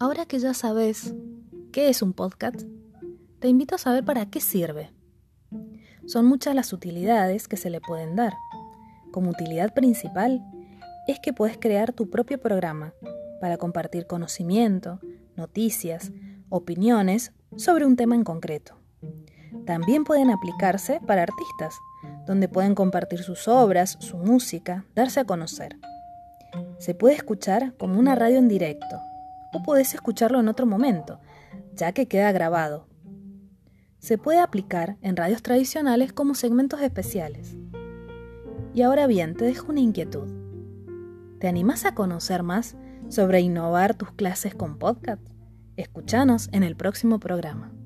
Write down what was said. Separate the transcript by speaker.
Speaker 1: Ahora que ya sabes qué es un podcast, te invito a saber para qué sirve. Son muchas las utilidades que se le pueden dar. Como utilidad principal es que puedes crear tu propio programa para compartir conocimiento, noticias, opiniones sobre un tema en concreto. También pueden aplicarse para artistas, donde pueden compartir sus obras, su música, darse a conocer. Se puede escuchar como una radio en directo, o puedes escucharlo en otro momento, ya que queda grabado. Se puede aplicar en radios tradicionales como segmentos especiales. Y ahora bien, te dejo una inquietud. ¿Te animás a conocer más sobre innovar tus clases con podcast? Escúchanos en el próximo programa.